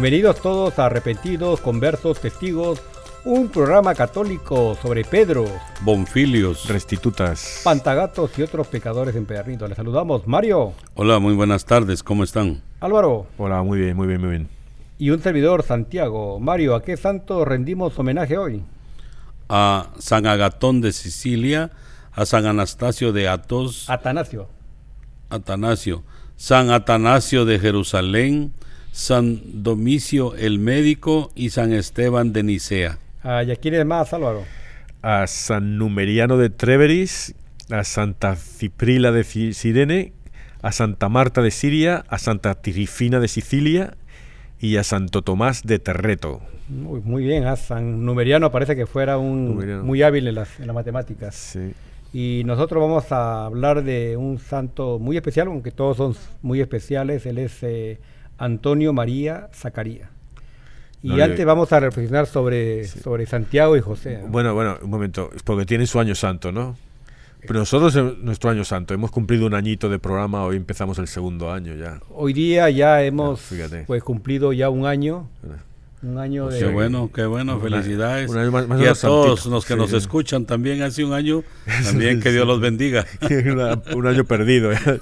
Bienvenidos todos a Arrepentidos, Conversos, Testigos, un programa católico sobre Pedro, Bonfilios, Restitutas, Pantagatos y otros pecadores empedernidos. Les saludamos, Mario. Hola, muy buenas tardes, ¿cómo están? Álvaro. Hola, muy bien, muy bien, muy bien. Y un servidor, Santiago. Mario, ¿a qué santo rendimos homenaje hoy? A San Agatón de Sicilia, a San Anastasio de Atos. Atanasio. Atanasio. San Atanasio de Jerusalén, San Domicio el Médico y San Esteban de Nicea. Ah, ¿Y a quién es más, Álvaro? A San Numeriano de Treveris, a Santa Ciprila de Sirene, a Santa Marta de Siria, a Santa Tirifina de Sicilia y a Santo Tomás de Terreto. Muy, muy bien, a San Numeriano parece que fuera un muy hábil en las, en las matemáticas. Sí. Y nosotros vamos a hablar de un santo muy especial, aunque todos son muy especiales. Él es eh, Antonio María Zacaría. Y No, antes yo- vamos a reflexionar sobre, sobre Santiago y José. ¿no? Bueno, bueno, un momento, porque tiene su año santo, ¿no? Pero nosotros, en nuestro año santo, hemos cumplido un añito de programa, hoy empezamos el segundo año ya. Hoy día ya hemos fíjate. pues cumplido ya un año, un año de... Qué bueno, qué bueno, felicidades. y a todos santito, los que sí. nos escuchan también hace un año, también que Dios los bendiga. Una- un año perdido. ya.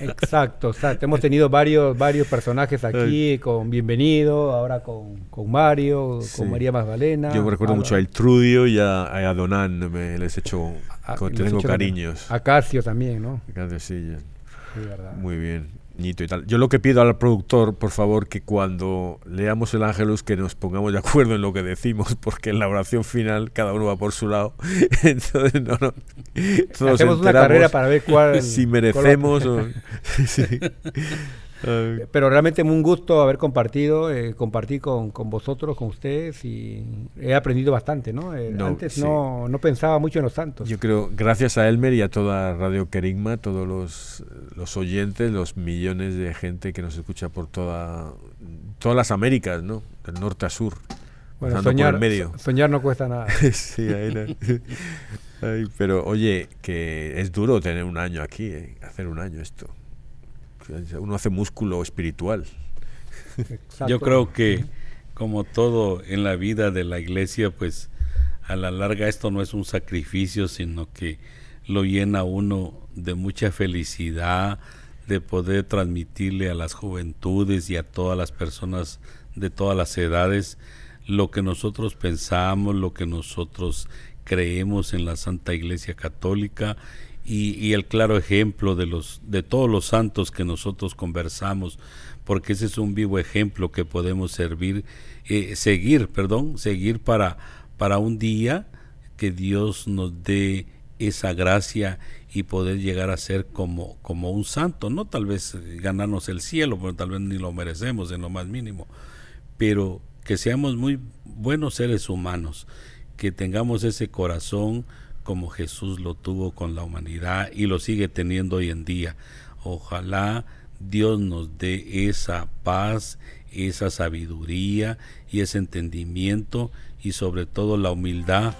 Exacto, exacto. Hemos tenido varios, varios personajes aquí, con Bienvenido, ahora con, con Mario, Sí. con María Magdalena. Yo me recuerdo mucho a Eltrudio y a, a Donán, me les he hecho, a- hemos tengo hecho cariños. A Casio también, ¿no? Fíjate, sí, ya. Sí. Muy bien, Ñito y tal. Yo lo que pido al productor, por favor, que cuando leamos el Ángelus que nos pongamos de acuerdo en lo que decimos, porque en la oración final cada uno va por su lado. Entonces, no, no. todos Hacemos una carrera para ver cuál... si cuál merecemos o... sí. Ay, Pero realmente un gusto haber compartido, eh, compartir con, con vosotros, con ustedes y he aprendido bastante, ¿no? Eh, No, antes sí. no, no pensaba mucho en los santos. Yo creo, gracias a Elmer y a toda Radio Querigma, todos los, los oyentes, los millones de gente que nos escucha por toda, todas las Américas, ¿no? Del norte a sur. Bueno, soñar, medio. so- soñar no cuesta nada. sí, ahí. Ay, pero oye, que es duro tener un año aquí, ¿eh? hacer un año esto. Uno hace músculo espiritual. Exacto. Yo creo que como todo en la vida de la iglesia, pues a la larga esto no es un sacrificio, sino que lo llena uno de mucha felicidad, de poder transmitirle a las juventudes y a todas las personas de todas las edades lo que nosotros pensamos, lo que nosotros creemos en la Santa Iglesia Católica y, y el claro ejemplo de los de todos los santos que nosotros conversamos, porque ese es un vivo ejemplo que podemos servir, eh, seguir, perdón, seguir para para un día que Dios nos dé esa gracia y poder llegar a ser como, como un santo, no tal vez eh, ganarnos el cielo, porque tal vez ni lo merecemos en lo más mínimo, pero que seamos muy buenos seres humanos, que tengamos ese corazón como Jesús lo tuvo con la humanidad y lo sigue teniendo hoy en día. Ojalá Dios nos dé esa paz, esa sabiduría y ese entendimiento y sobre todo la humildad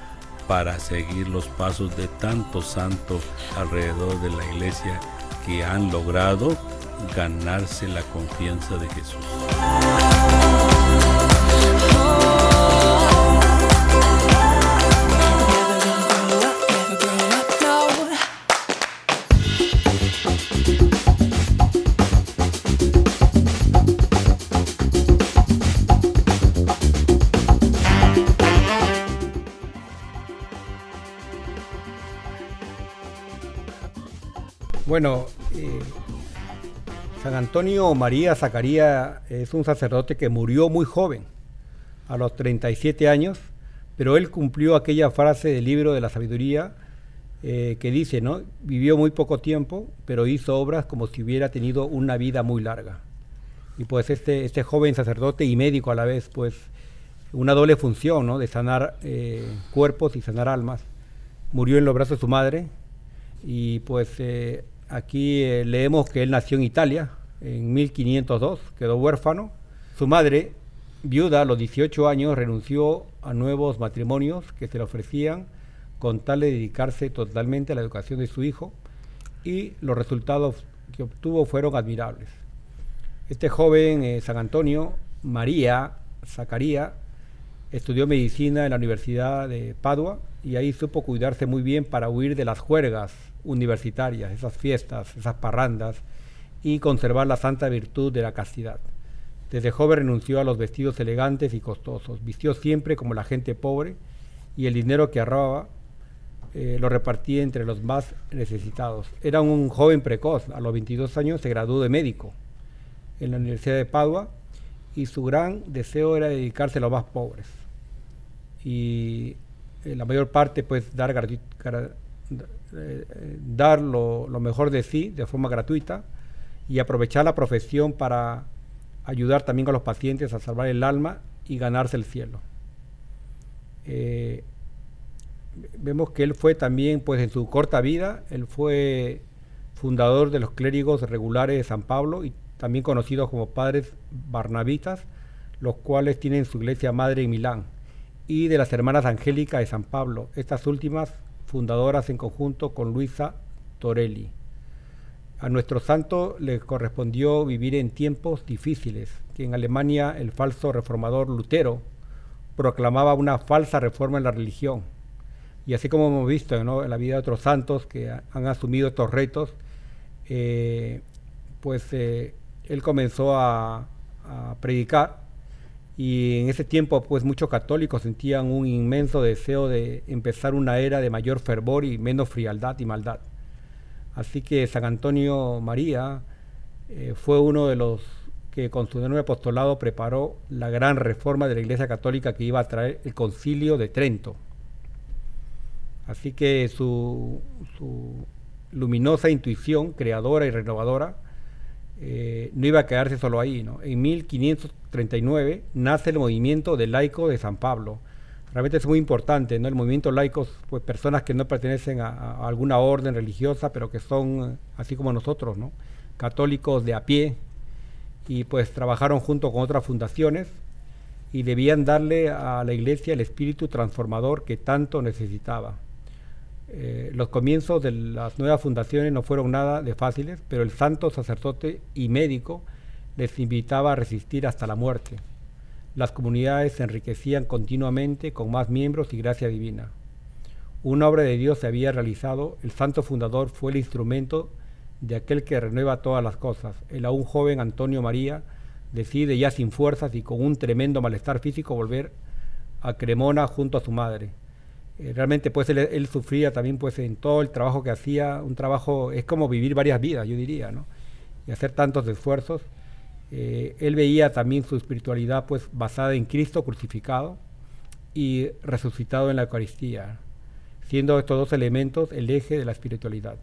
para seguir los pasos de tantos santos alrededor de la iglesia que han logrado ganarse la confianza de Jesús. Bueno, eh, San Antonio María Zacaría es un sacerdote que murió muy joven, a los 37 años, pero él cumplió aquella frase del libro de la sabiduría eh, que dice, ¿no? Vivió muy poco tiempo, pero hizo obras como si hubiera tenido una vida muy larga. Y pues este, este joven sacerdote y médico a la vez, pues una doble función, ¿no? De sanar eh, cuerpos y sanar almas. Murió en los brazos de su madre y pues Aquí eh, leemos que él nació en Italia en 1502, quedó huérfano. Su madre, viuda a los 18 años, renunció a nuevos matrimonios que se le ofrecían con tal de dedicarse totalmente a la educación de su hijo y los resultados que obtuvo fueron admirables. Este joven eh, San Antonio María Zacaría estudió medicina en la Universidad de Padua y ahí supo cuidarse muy bien para huir de las juergas universitarias, esas fiestas, esas parrandas, y conservar la santa virtud de la castidad. Desde joven renunció a los vestidos elegantes y costosos, vistió siempre como la gente pobre y el dinero que ahorraba eh, lo repartía entre los más necesitados. Era un joven precoz, a los 22 años se graduó de médico en la Universidad de Padua y su gran deseo era dedicarse a los más pobres. Y eh, la mayor parte pues dar eh, dar lo, mejor de sí de forma gratuita y aprovechar la profesión para ayudar también a los pacientes a salvar el alma y ganarse el cielo. Eh, vemos que él fue también, pues en su corta vida, él fue fundador de los clérigos regulares de San Pablo y también conocidos como padres barnabitas, los cuales tienen su iglesia madre en Milán, y de las hermanas Angélicas de San Pablo, estas últimas fundadoras en conjunto con Luisa Torelli. A nuestro santo le correspondió vivir en tiempos difíciles, que en Alemania el falso reformador Lutero proclamaba una falsa reforma en la religión. Y así como hemos visto en la vida de otros santos que han asumido estos retos, eh, pues eh, él comenzó a predicar y en ese tiempo pues muchos católicos sentían un inmenso deseo de empezar una era de mayor fervor y menos frialdad y maldad. Así que San Antonio María eh, fue uno de los que con su nuevo apostolado preparó la gran reforma de la Iglesia Católica que iba a traer el concilio de Trento. Así que su luminosa intuición creadora y renovadora eh, no iba a quedarse solo ahí. ¿no? En 1539 nace el movimiento de laico de San Pablo. Realmente es muy importante, ¿no? El movimiento laico, pues personas que no pertenecen a, alguna orden religiosa, pero que son, así como nosotros, ¿no? Católicos de a pie, y pues trabajaron junto con otras fundaciones y debían darle a la iglesia el espíritu transformador que tanto necesitaba. Eh, los comienzos de las nuevas fundaciones no fueron nada de fáciles, pero el santo sacerdote y médico les invitaba a resistir hasta la muerte. Las comunidades se enriquecían continuamente con más miembros y gracia divina. Una obra de Dios se había realizado, el santo fundador fue el instrumento de aquel que renueva todas las cosas. El aún joven Antonio María decide ya sin fuerzas y con un tremendo malestar físico volver a Cremona junto a su madre. Eh, realmente pues él, sufría también pues en todo el trabajo que hacía, un trabajo, es como vivir varias vidas, yo diría, ¿no? Y hacer tantos esfuerzos. Eh, él veía también su espiritualidad pues basada en Cristo crucificado y resucitado en la Eucaristía, siendo estos dos elementos el eje de la espiritualidad,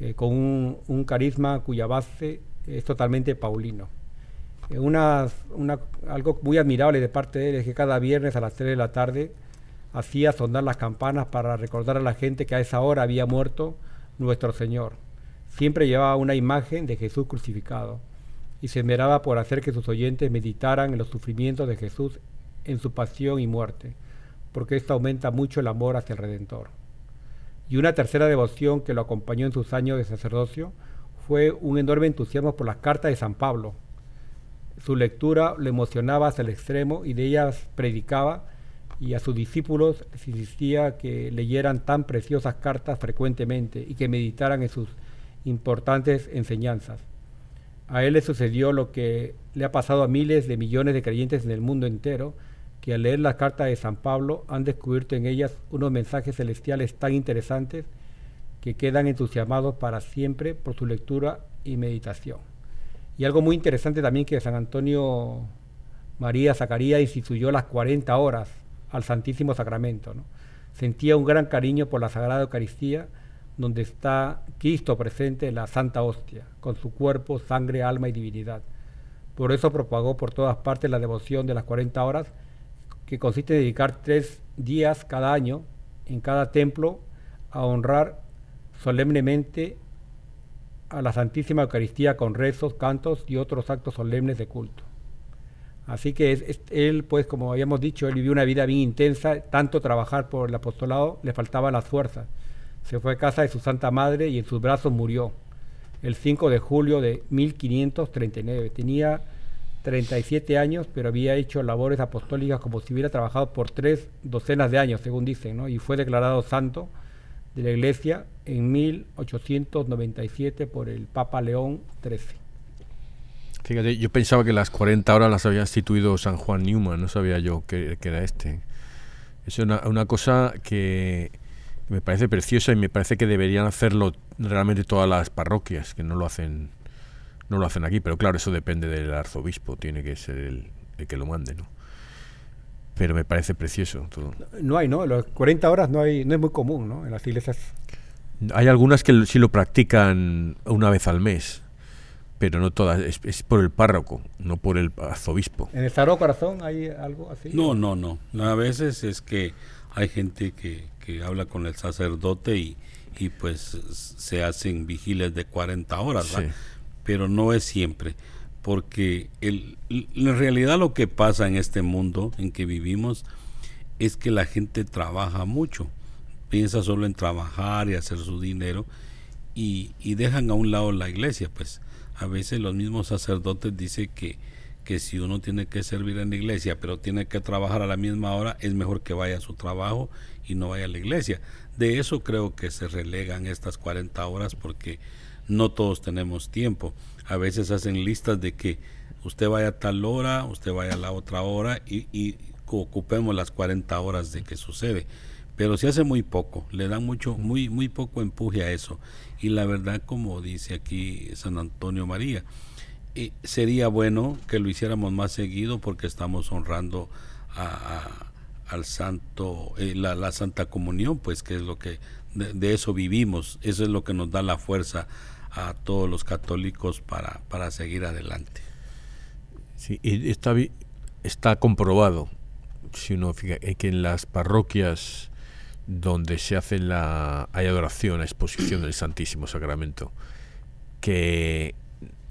eh, con un, carisma cuya base es totalmente paulino. Eh, una, algo muy admirable de parte de él es que cada viernes a las 3 de la tarde hacía sonar las campanas para recordar a la gente que a esa hora había muerto nuestro Señor. Siempre llevaba una imagen de Jesús crucificado y se esmeraba por hacer que sus oyentes meditaran en los sufrimientos de Jesús en su pasión y muerte, porque esto aumenta mucho el amor hacia el Redentor. Y una tercera devoción que lo acompañó en sus años de sacerdocio fue un enorme entusiasmo por las cartas de San Pablo. Su lectura lo emocionaba hasta el extremo y de ellas predicaba y a sus discípulos les insistía que leyeran tan preciosas cartas frecuentemente y que meditaran en sus importantes enseñanzas. A él le sucedió lo que le ha pasado a miles de millones de creyentes en el mundo entero, que al leer las cartas de San Pablo han descubierto en ellas unos mensajes celestiales tan interesantes que quedan entusiasmados para siempre por su lectura y meditación. Y algo muy interesante también que San Antonio María Zacarías instituyó las 40 horas al Santísimo Sacramento. Sentía un gran cariño por la Sagrada Eucaristía, donde está Cristo presente en la Santa Hostia, con su cuerpo, sangre, alma y divinidad. Por eso propagó por todas partes la devoción de las 40 horas, que consiste en dedicar tres días cada año en cada templo a honrar solemnemente a la Santísima Eucaristía con rezos, cantos y otros actos solemnes de culto. Así que él, pues como habíamos dicho, él vivió una vida bien intensa, tanto trabajar por el apostolado, le faltaban las fuerzas. Se fue a casa de su Santa Madre y en sus brazos murió el 5 de julio de 1539. Tenía 37 años, pero había hecho labores apostólicas como si hubiera trabajado por tres docenas de años, según dicen, ¿no? y fue declarado santo de la Iglesia en 1897 por el Papa León XIII. Fíjate, yo pensaba que las 40 horas las había instituido San Juan Newman, no sabía yo que, era este. Es una, cosa que me parece preciosa y me parece que deberían hacerlo realmente todas las parroquias, que no lo hacen no lo hacen aquí, pero claro, eso depende del arzobispo, tiene que ser el, el que lo mande, ¿no? Pero me parece precioso todo. No hay, ¿no? Las 40 horas no hay no es muy común, ¿no? En las iglesias. Hay algunas que sí lo practican una vez al mes pero no todas, es, por el párroco, no por el arzobispo. ¿En el Sagrado Corazón hay algo así? No, no, no. A veces es que hay gente que, que habla con el sacerdote y, y pues se hacen vigilias de 40 horas, pero no es siempre, porque el, en realidad lo que pasa en este mundo en que vivimos es que la gente trabaja mucho, piensa solo en trabajar y hacer su dinero y, y dejan a un lado la iglesia, pues a veces los mismos sacerdotes dicen que, que si uno tiene que servir en la iglesia, pero tiene que trabajar a la misma hora, es mejor que vaya a su trabajo y no vaya a la iglesia. De eso creo que se relegan estas 40 horas porque no todos tenemos tiempo. A veces hacen listas de que usted vaya a tal hora, usted vaya a la otra hora y, y ocupemos las 40 horas de que sucede. Pero se hace muy poco, le dan mucho, muy, muy poco empuje a eso. Y la verdad, como dice aquí San Antonio María, eh, sería bueno que lo hiciéramos más seguido porque estamos honrando a, al santo, eh, la, Santa Comunión, pues que es lo que de, eso vivimos, eso es lo que nos da la fuerza a todos los católicos para, para seguir adelante. Sí, y está, está comprobado, si uno eh, que en las parroquias donde se hace la hay adoración, la exposición del Santísimo Sacramento, que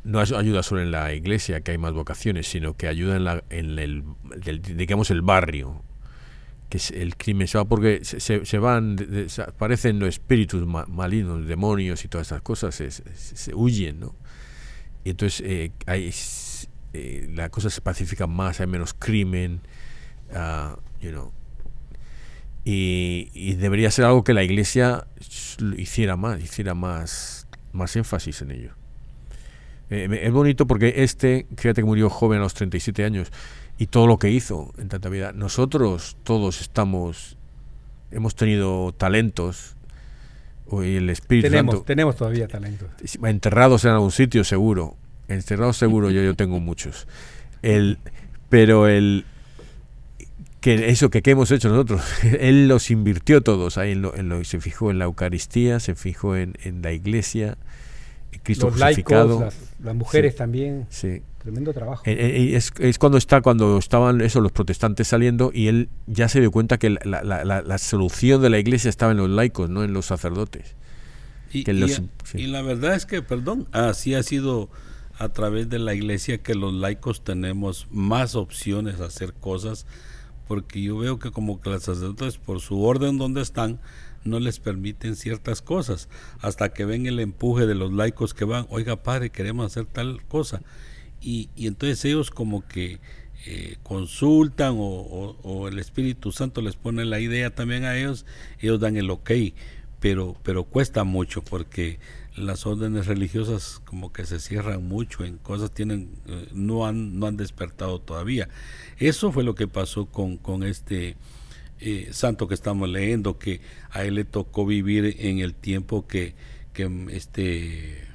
no ayuda solo en la iglesia, que hay más vocaciones, sino que ayuda en, la, en el, digamos, el barrio, que es el crimen se va porque se, se van, aparecen los espíritus malignos, demonios y todas esas cosas, se, huyen, ¿no? Y entonces eh, hay, eh, la cosa se pacifica más, hay menos crimen, uh, you know, y, debería ser algo que la iglesia hiciera más, hiciera más, más énfasis en ello. Eh, es bonito porque este, fíjate que murió joven a los 37 años y todo lo que hizo en tanta vida. Nosotros todos estamos, hemos tenido talentos, y el Espíritu tenemos, Tenemos todavía talentos. Enterrados en algún sitio, seguro. Enterrados seguro, yo, yo tengo muchos. El, pero el, que eso que, hemos hecho nosotros, él los invirtió todos, ahí en lo, se fijó en la Eucaristía, se fijó en, la iglesia Cristo Los crucificado. las, mujeres también. Sí. Tremendo trabajo. Eh, eh, es, es, cuando está cuando estaban eso los protestantes saliendo y él ya se dio cuenta que la, la, la, solución de la iglesia estaba en los laicos, no en los sacerdotes. Y, y, la verdad es que, perdón, así ha sido a través de la iglesia que los laicos tenemos más opciones a hacer cosas, porque yo veo que como que los sacerdotes por su orden donde están, no les permiten ciertas cosas, hasta que ven el empuje de los laicos que van, oiga padre, queremos hacer tal cosa. Y, y entonces ellos como que eh, consultan o, o, el Espíritu Santo les pone la idea también a ellos, ellos dan el ok, pero, pero cuesta mucho porque las órdenes religiosas como que se cierran mucho en cosas tienen eh, no han no han despertado todavía. Eso fue lo que pasó con, con este eh, santo que estamos leyendo, que a él le tocó vivir en el tiempo que, que este,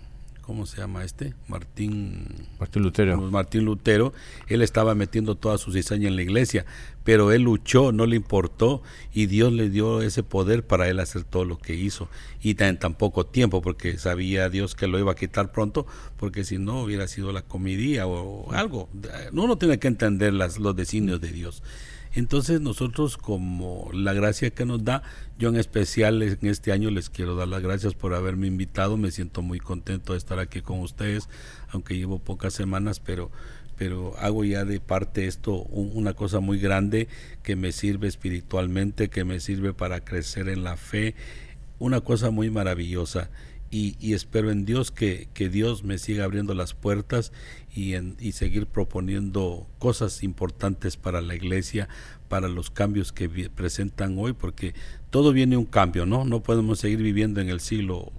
¿cómo se llama este? Martín, Martín Lutero. Martín Lutero, él estaba metiendo toda su cizaña en la iglesia, pero él luchó, no le importó y Dios le dio ese poder para él hacer todo lo que hizo y en tan poco tiempo, porque sabía Dios que lo iba a quitar pronto, porque si no hubiera sido la comidía o algo. Uno tiene que entender las, los designios de Dios. Entonces nosotros como la gracia que nos da, yo en especial en este año les quiero dar las gracias por haberme invitado, me siento muy contento de estar aquí con ustedes, aunque llevo pocas semanas, pero pero hago ya de parte esto una cosa muy grande que me sirve espiritualmente, que me sirve para crecer en la fe, una cosa muy maravillosa. Y, espero en Dios que, que, Dios me siga abriendo las puertas y, en, y seguir proponiendo cosas importantes para la iglesia, para los cambios que presentan hoy, porque todo viene un cambio, ¿no? No podemos seguir viviendo en el siglo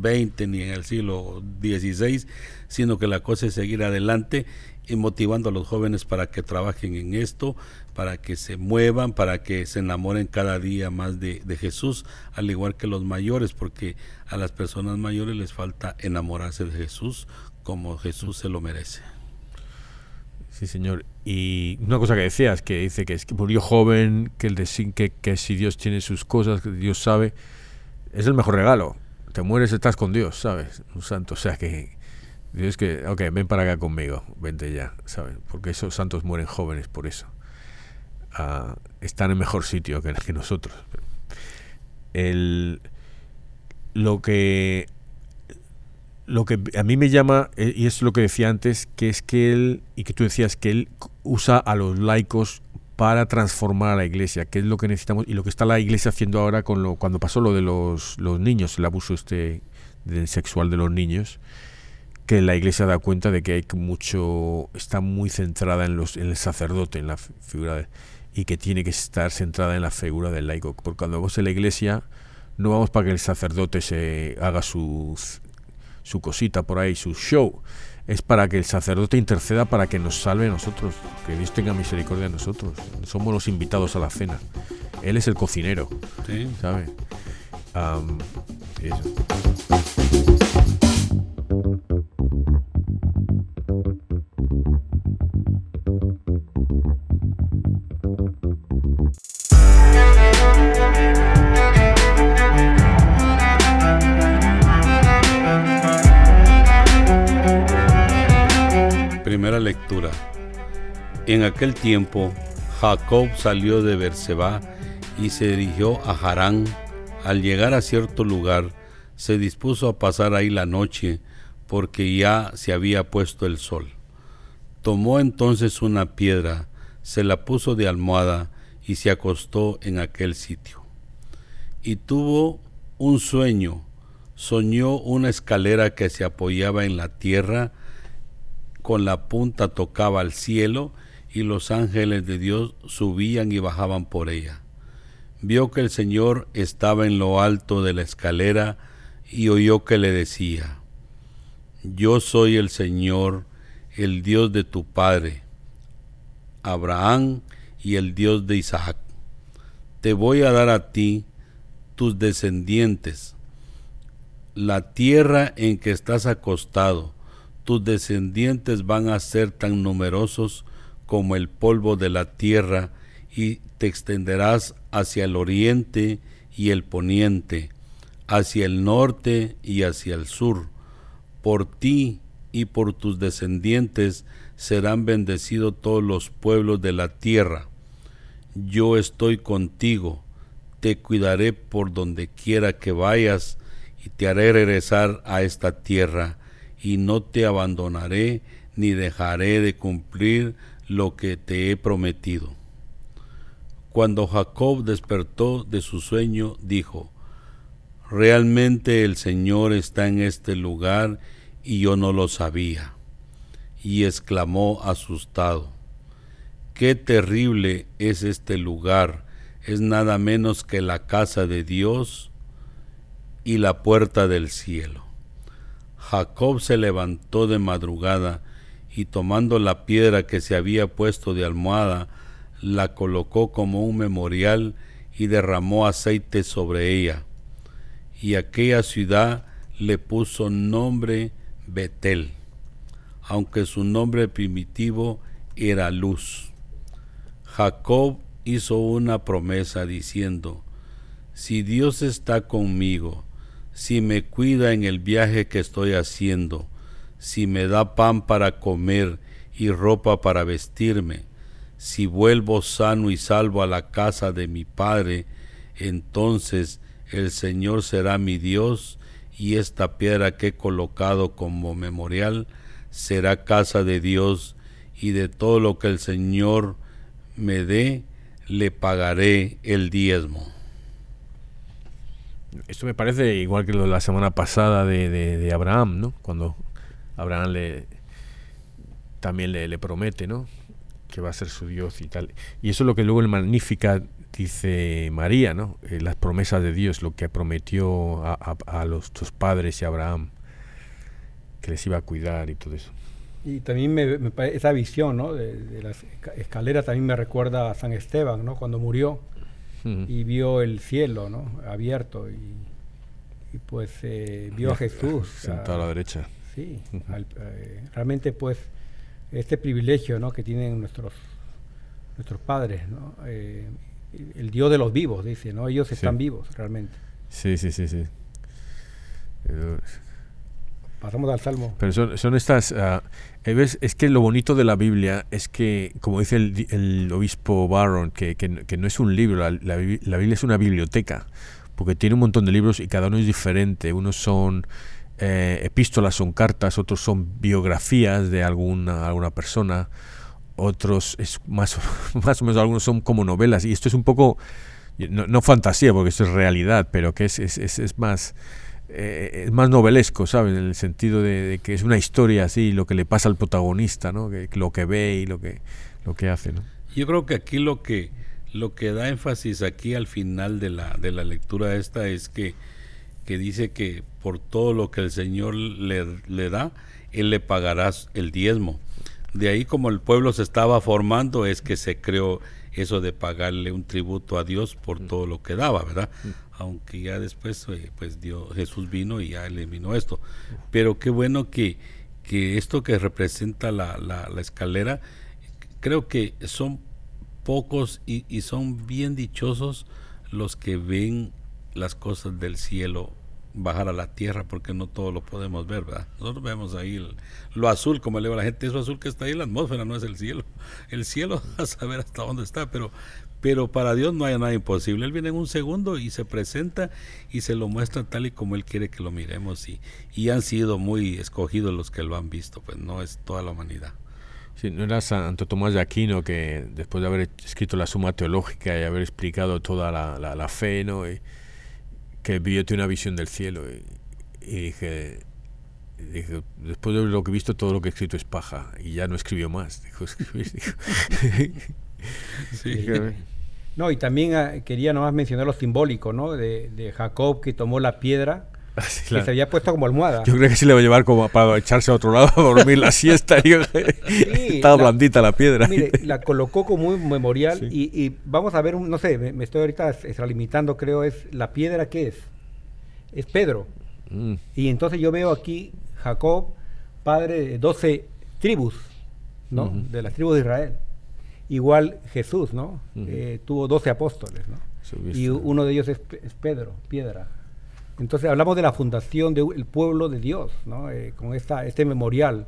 XX ni en el siglo XVI, sino que la cosa es seguir adelante y motivando a los jóvenes para que trabajen en esto, para que se muevan, para que se enamoren cada día más de, de, Jesús, al igual que los mayores, porque a las personas mayores les falta enamorarse de Jesús como Jesús se lo merece. Sí, señor. Y una cosa que decías, que dice que es que murió joven, que el de que, que si Dios tiene sus cosas, que Dios sabe, es el mejor regalo. Te mueres, estás con Dios, ¿sabes? Un santo. O sea que Dios que, ok, ven para acá conmigo, vente ya, ¿sabes? Porque esos santos mueren jóvenes por eso. Ah, están en mejor sitio que, que nosotros. El, lo que lo que a mí me llama, eh, y es lo que decía antes, que es que él, y que tú decías, que él usa a los laicos para transformar a la iglesia, que es lo que necesitamos y lo que está la iglesia haciendo ahora con lo cuando pasó lo de los, los niños, el abuso este sexual de los niños, que la iglesia da cuenta de que hay mucho, está muy centrada en, los, en el sacerdote, en la figura de, y que tiene que estar centrada en la figura del laico, porque cuando vamos a la iglesia no vamos para que el sacerdote se haga su su cosita por ahí, su show, es para que el sacerdote interceda para que nos salve a nosotros, que Dios tenga misericordia de nosotros. Somos los invitados a la cena. Él es el cocinero. Lectura. En aquel tiempo, Jacob salió de Berseba y se dirigió a Harán. Al llegar a cierto lugar, se dispuso a pasar ahí la noche, porque ya se había puesto el sol. Tomó entonces una piedra, se la puso de almohada y se acostó en aquel sitio. Y tuvo un sueño, soñó una escalera que se apoyaba en la tierra, con la punta tocaba al cielo y los ángeles de Dios subían y bajaban por ella. Vio que el Señor estaba en lo alto de la escalera y oyó que le decía, Yo soy el Señor, el Dios de tu Padre, Abraham y el Dios de Isaac. Te voy a dar a ti, tus descendientes, la tierra en que estás acostado, tus descendientes van a ser tan numerosos como el polvo de la tierra, y te extenderás hacia el oriente y el poniente, hacia el norte y hacia el sur, por ti y por tus descendientes serán bendecidos todos los pueblos de la tierra. Yo estoy contigo, te cuidaré por donde quiera que vayas, y te haré regresar a esta tierra, y no te abandonaré ni dejaré de cumplir lo que te he prometido. Cuando Jacob despertó de su sueño, dijo, Realmente el Señor está en este lugar y yo no lo sabía. Y exclamó asustado, Qué terrible es este lugar, es nada menos que la casa de Dios y la puerta del cielo. Jacob se levantó de madrugada y tomando la piedra que se había puesto de almohada, la colocó como un memorial y derramó aceite sobre ella. Y aquella ciudad le puso nombre Betel, aunque su nombre primitivo era Luz. Jacob hizo una promesa diciendo, Si Dios está conmigo, si me cuida en el viaje que estoy haciendo, si me da pan para comer y ropa para vestirme, si vuelvo sano y salvo a la casa de mi Padre, entonces el Señor será mi Dios y esta piedra que he colocado como memorial será casa de Dios y de todo lo que el Señor me dé, le pagaré el diezmo. Esto me parece igual que lo de la semana pasada de, de, Abraham, ¿no? Cuando Abraham le también le, le promete, ¿no? que va a ser su Dios y tal. Y eso es lo que luego el Magnífica dice María, ¿no? Eh, las promesas de Dios, lo que prometió a, los tus padres y a Abraham, que les iba a cuidar y todo eso. Y también me, esa visión, ¿no? De, la escalera también me recuerda a San Esteban, ¿no? Cuando murió y vio el cielo, ¿no? Abierto y, pues eh, vio a Jesús. Sentado a la derecha. Sí, eh, realmente pues este privilegio ¿no? que tienen nuestros, nuestros padres, ¿no? Eh, el Dios de los vivos, dice, ¿no? Ellos están vivos realmente. Sí, sí, sí, sí. Pasamos al Salmo. Pero son, estas... Uh, es que lo bonito de la Biblia es que, como dice el, el obispo Barron, que, que, no es un libro, la, la, Biblia es una biblioteca, porque tiene un montón de libros y cada uno es diferente. Unos son eh, epístolas son cartas, otros son biografías de alguna, alguna persona, otros es más, más o menos algunos son como novelas y esto es un poco no, fantasía porque esto es realidad pero que es, es, es, más eh, es más novelesco sabes en el sentido de, que es una historia así lo que le pasa al protagonista no que, lo que ve y lo que lo que hace no yo creo que aquí lo que lo que da énfasis aquí al final de la de la lectura esta es que que dice que por todo lo que el Señor le, le da, Él le pagará el diezmo. De ahí como el pueblo se estaba formando es que se creó eso de pagarle un tributo a Dios por todo lo que daba, ¿verdad? Aunque ya después eh, pues Dios, Jesús vino y ya eliminó esto. Pero qué bueno que, que esto que representa la, la, escalera, creo que son pocos y, y son bien dichosos los que ven las cosas del cielo bajar a la tierra porque no todo lo podemos ver, ¿verdad? Nosotros vemos ahí lo azul, como le digo la gente, eso azul que está ahí la atmósfera, no es el cielo. El cielo a saber hasta dónde está, pero, pero para Dios no hay nada imposible. Él viene en un segundo y se presenta y se lo muestra tal y como Él quiere que lo miremos y, y han sido muy escogidos los que lo han visto, pues no es toda la humanidad. Sí, no era Santo Tomás de Aquino que después de haber escrito la Suma Teológica y haber explicado toda la, la, fe, ¿no? Y, que vio una visión del cielo y, dije, después de lo que he visto, todo lo que he escrito es paja y ya no escribió más. Dijo, No, y también ah, quería nomás mencionar lo simbólico, ¿no? De, de Jacob que tomó la piedra Ah, que se había puesto como almohada. Yo creo que sí le va a llevar como para echarse a otro lado a dormir la siesta. Estaba blandita la piedra. Mire, la colocó como un memorial y, vamos a ver, no sé, me, estoy ahorita extralimitando, creo, es la piedra que es. Es Pedro. Mm. Y entonces yo veo aquí Jacob, padre de 12 tribus, ¿no? De las tribus de Israel. Igual Jesús, ¿no? Eh, tuvo 12 apóstoles, ¿no? Y uno de ellos es, es Pedro, piedra. Entonces hablamos de la fundación del pueblo de Dios, ¿no? Eh, con esta, este memorial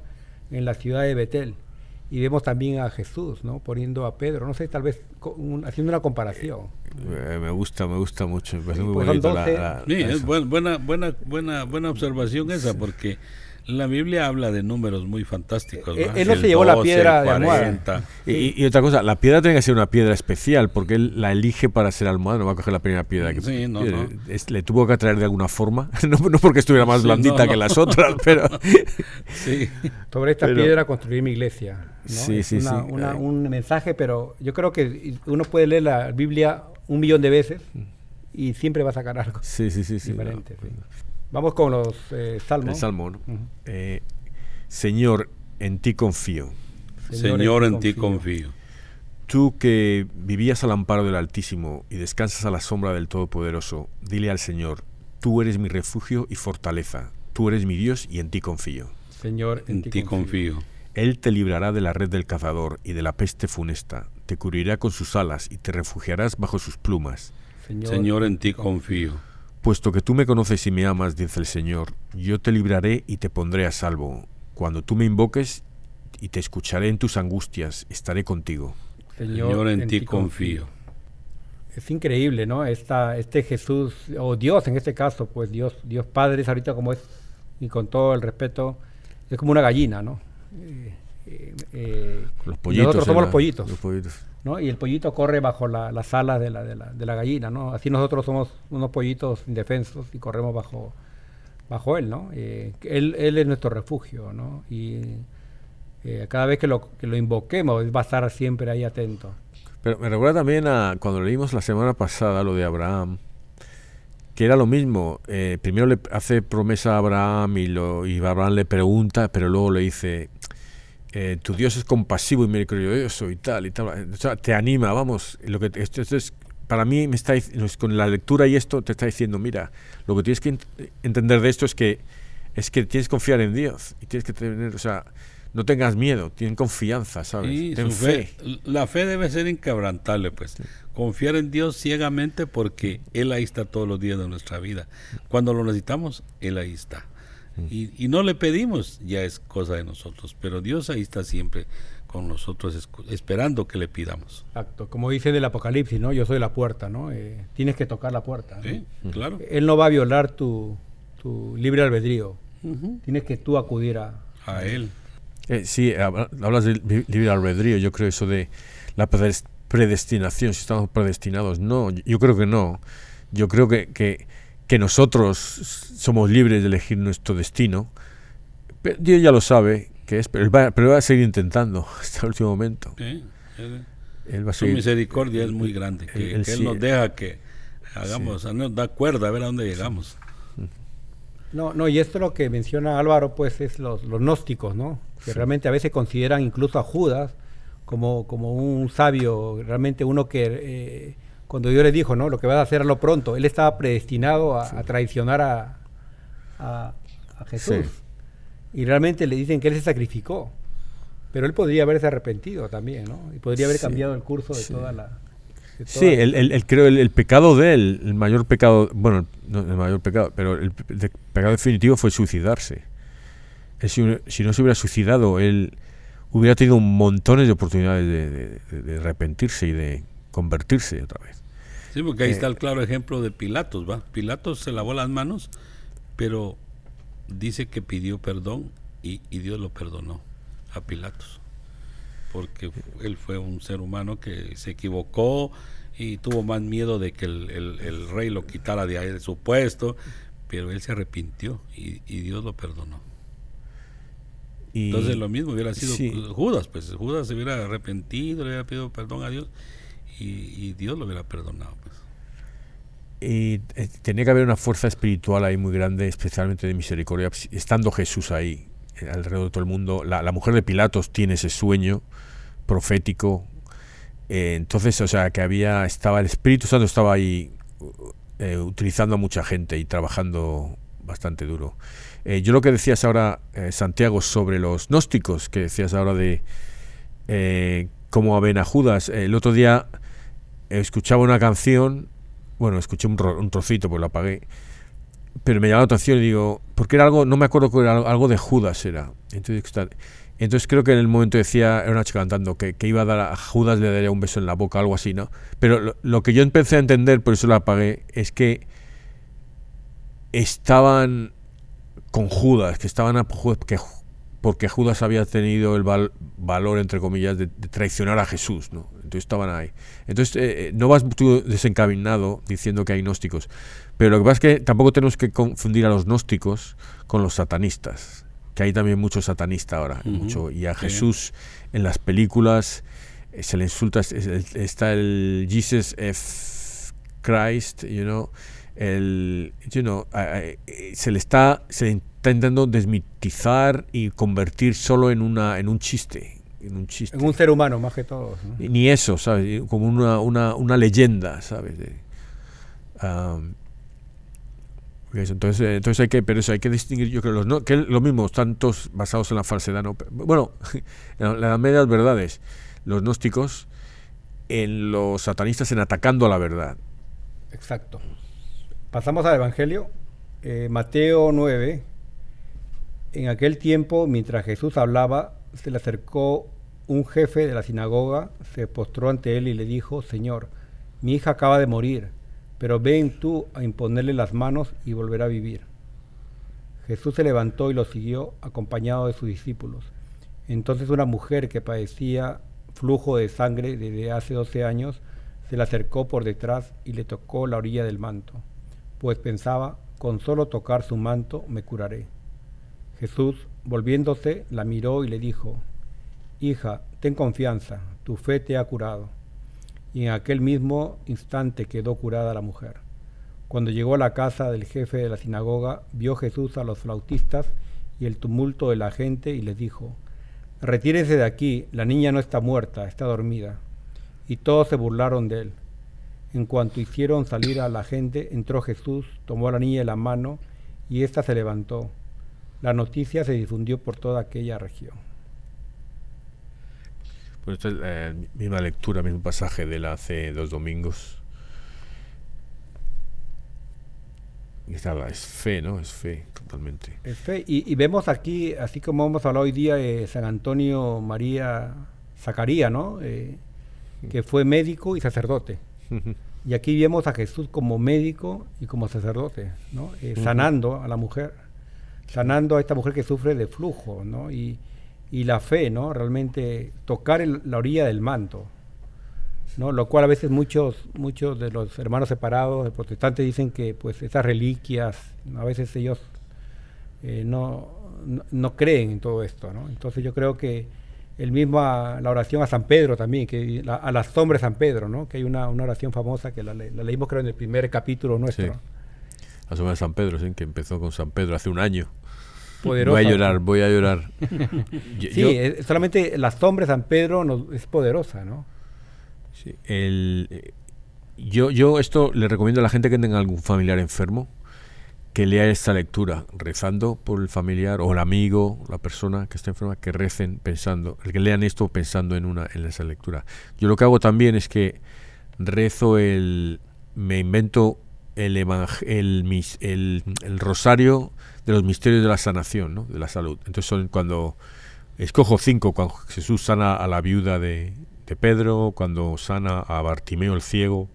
en la ciudad de Betel. Y vemos también a Jesús, ¿no? Poniendo a Pedro, no sé, tal vez haciendo una comparación. Eh, me gusta, me gusta mucho. Me muy pues sí, es buena, buena, buena, buena observación esa, porque la Biblia habla de números muy fantásticos. Eh, él no se llevó la piedra de almohada. Y, otra cosa, la piedra tiene que ser una piedra especial porque él la elige para ser almohada, no va a coger la primera piedra que sí, no, le tuvo que atraer de alguna forma, no, porque estuviera más blandita que las otras, pero sí. sobre esta piedra construir mi iglesia. Sí, sí, sí. un mensaje, pero yo creo que uno puede leer la Biblia un millón de veces y siempre va a sacar algo sí, sí, sí, diferente. Vamos con los eh, salmos. El salmo, eh, Señor, en ti confío. Señor, en, ti, confío. Tú que vivías al amparo del Altísimo y descansas a la sombra del Todopoderoso, dile al Señor, tú eres mi refugio y fortaleza, tú eres mi Dios y en ti confío. Señor, en, ti confío. Él te librará de la red del cazador y de la peste funesta, te cubrirá con sus alas y te refugiarás bajo sus plumas. Señor en ti confío. Puesto que tú me conoces y me amas, dice el Señor, yo te libraré y te pondré a salvo. Cuando tú me invoques y te escucharé en tus angustias, estaré contigo. Señor, en, ti confío. Es increíble, ¿no? Esta, este Jesús, o Dios en este caso, pues Dios, Dios Padre es ahorita como es, y con todo el respeto, es como una gallina, ¿no? Eh, eh, eh, los pollitos. Nosotros somos los pollitos. Los pollitos. ¿No? Y el pollito corre bajo la, las alas de la, gallina, ¿no? Así nosotros somos unos pollitos indefensos y corremos bajo, bajo él, ¿no? Eh, él, es nuestro refugio, ¿no? Y eh, cada vez que lo, que lo invoquemos, va a estar siempre ahí atento. Pero me recuerda también a cuando leímos la semana pasada lo de Abraham, que era lo mismo. Eh, primero le hace promesa a Abraham y, lo, y Abraham le pregunta, pero luego le dice, eh, tu Dios es compasivo y misericordioso y tal y tal. O sea, te anima, vamos. Lo que esto, es para mí me está con la lectura y esto te está diciendo, mira, lo que tienes que entender de esto es que es que tienes que confiar en Dios y tienes que tener, o sea, no tengas miedo, tienes confianza, ¿sabes? Ten fe. La fe debe ser inquebrantable, pues. Confiar en Dios ciegamente porque Él ahí está todos los días de nuestra vida. Cuando lo necesitamos, Él ahí está. Y, no le pedimos, ya es cosa de nosotros, pero Dios ahí está siempre con nosotros esperando que le pidamos. Exacto, como dice del Apocalipsis, ¿no? Yo soy la puerta, ¿no? Eh, tienes que tocar la puerta. Sí, claro. Él no va a violar tu, tu libre albedrío. Tienes que tú acudir a, a Él. Eh, sí, hablas de libre albedrío, yo creo eso de la predestinación, si estamos predestinados, no, yo creo que no. Yo creo que, que que nosotros somos libres de elegir nuestro destino. Pero Dios ya lo sabe, que es, pero él, va, a seguir intentando hasta el último momento. su misericordia es muy grande, que él, nos deja que hagamos, nos da cuerda a ver a dónde llegamos. No, no, y esto lo que menciona Álvaro, pues es los, los gnósticos, ¿no? Que realmente a veces consideran incluso a Judas como, como un sabio, realmente uno que eh, cuando Dios le dijo, ¿no? Lo que va a hacer lo pronto. Él estaba predestinado a, traicionar a, a, Jesús. Y realmente le dicen que él se sacrificó. Pero él podría haberse arrepentido también, ¿no? Y podría haber cambiado el curso de toda la... sí, el, el, creo el, el, pecado de él, el mayor pecado, bueno, no el mayor pecado, pero el, pecado definitivo fue suicidarse. si, si, no se hubiera suicidado, él hubiera tenido montones de oportunidades de, de arrepentirse y de convertirse otra vez. Sí, porque ahí está el claro ejemplo de Pilatos, ¿va? Pilatos se lavó las manos, pero dice que pidió perdón y, Dios lo perdonó a Pilatos. Porque él fue un ser humano que se equivocó y tuvo más miedo de que el, rey lo quitara de, ahí, de su puesto, pero él se arrepintió y, Dios lo perdonó. Entonces lo mismo hubiera sido Judas, pues Judas se hubiera arrepentido, le hubiera pedido perdón a Dios y, Dios lo hubiera perdonado. Pues. Y eh, tenía que haber una fuerza espiritual ahí muy grande, especialmente de misericordia, estando Jesús ahí, eh, alrededor de todo el mundo. La, mujer de Pilatos tiene ese sueño profético. Eh, entonces, o sea, que había, estaba el Espíritu Santo estaba ahí utilizando a mucha gente y trabajando bastante duro. yo lo que decías ahora, Santiago, sobre los gnósticos, que decías ahora de cómo ven a Judas, el otro día escuchaba una canción, bueno, escuché un, trocito, pues lo apagué, pero me llamó la atención y digo, porque era algo, no me acuerdo que era algo de Judas era. Entonces, entonces creo que en el momento decía, era una chica cantando, que, que, iba a dar a Judas le daría un beso en la boca, algo así, ¿no? Pero lo, que yo empecé a entender, por eso lo apagué, es que estaban con Judas, que estaban a, que, porque Judas había tenido el valor, entre comillas, de, traicionar a Jesús, ¿no? Entonces estaban ahí. Entonces, eh, eh, no vas tú desencaminado diciendo que hay gnósticos, pero lo que pasa es que tampoco tenemos que confundir a los gnósticos con los satanistas que hay también mucho satanista ahora, mucho, y a Jesús en las películas eh, se le insulta, está el Jesus F. Christ, you know, el, you know, se le está, se está intentando desmitizar y convertir solo en una, en un chiste, en un chiste. En un ser humano más que todo. Ni eso, ¿sabes? Como una, una, una leyenda, ¿sabes? De, entonces, eh, entonces hay que, pero eso hay que distinguir, yo creo, los no, que lo mismo, están todos basados en la falsedad. ¿no? Bueno, en las medias verdades, los gnósticos, en los satanistas en atacando a la verdad. Exacto. Pasamos al Evangelio, eh, Mateo 9. En aquel tiempo, mientras Jesús hablaba, se le acercó un jefe de la sinagoga, se postró ante él y le dijo, Señor, mi hija acaba de morir pero ven tú a imponerle las manos y volverá a vivir. Jesús se levantó y lo siguió acompañado de sus discípulos. Entonces una mujer que padecía flujo de sangre desde hace doce años se le acercó por detrás y le tocó la orilla del manto, pues pensaba, con solo tocar su manto me curaré. Jesús, volviéndose, la miró y le dijo, Hija, ten confianza, tu fe te ha curado y en aquel mismo instante quedó curada la mujer. Cuando llegó a la casa del jefe de la sinagoga, vio Jesús a los flautistas y el tumulto de la gente y les dijo, Retírense de aquí, la niña no está muerta, está dormida. Y todos se burlaron de él. En cuanto hicieron salir a la gente, entró Jesús, tomó a la niña de la mano y ésta se levantó. La noticia se difundió por toda aquella región. Pues esta es la misma lectura, mismo pasaje de la hace dos domingos. es fe, ¿no? Es fe, totalmente. Es fe. Y, vemos aquí, así como hemos hablado hoy día, de San Antonio María Zacarías, ¿no? Eh, que fue médico y sacerdote. y aquí vemos a Jesús como médico y como sacerdote, ¿no? Eh, sanando a la mujer, sanando a esta mujer que sufre de flujo, ¿no? Y, la fe, ¿no? Realmente tocar la orilla del manto, ¿no? Lo cual a veces muchos, muchos de los hermanos separados, de protestantes, dicen que pues esas reliquias, a veces ellos eh, no, no, creen en todo esto, ¿no? Entonces yo creo que el mismo la oración a San Pedro también, que a la sombra de San Pedro, ¿no? Que hay una, oración famosa que la, leímos creo en el primer capítulo nuestro. La sombra de San Pedro, ¿sí? que empezó con San Pedro hace un año. Voy a llorar, voy a llorar. sí, solamente la sombra de San Pedro es poderosa, ¿no? Sí, el, eh, yo, yo esto le recomiendo a la gente que tenga algún familiar enfermo que lea esta lectura, rezando por el familiar o el amigo, la persona que está enferma, que recen pensando, que lean esto pensando en una en esa lectura. Yo lo que hago también es que rezo el, me invento el, el, el, el rosario de los misterios de la sanación, ¿no? de la salud. Entonces son cuando escojo cinco, cuando Jesús sana a la viuda de, Pedro, cuando sana a Bartimeo el ciego,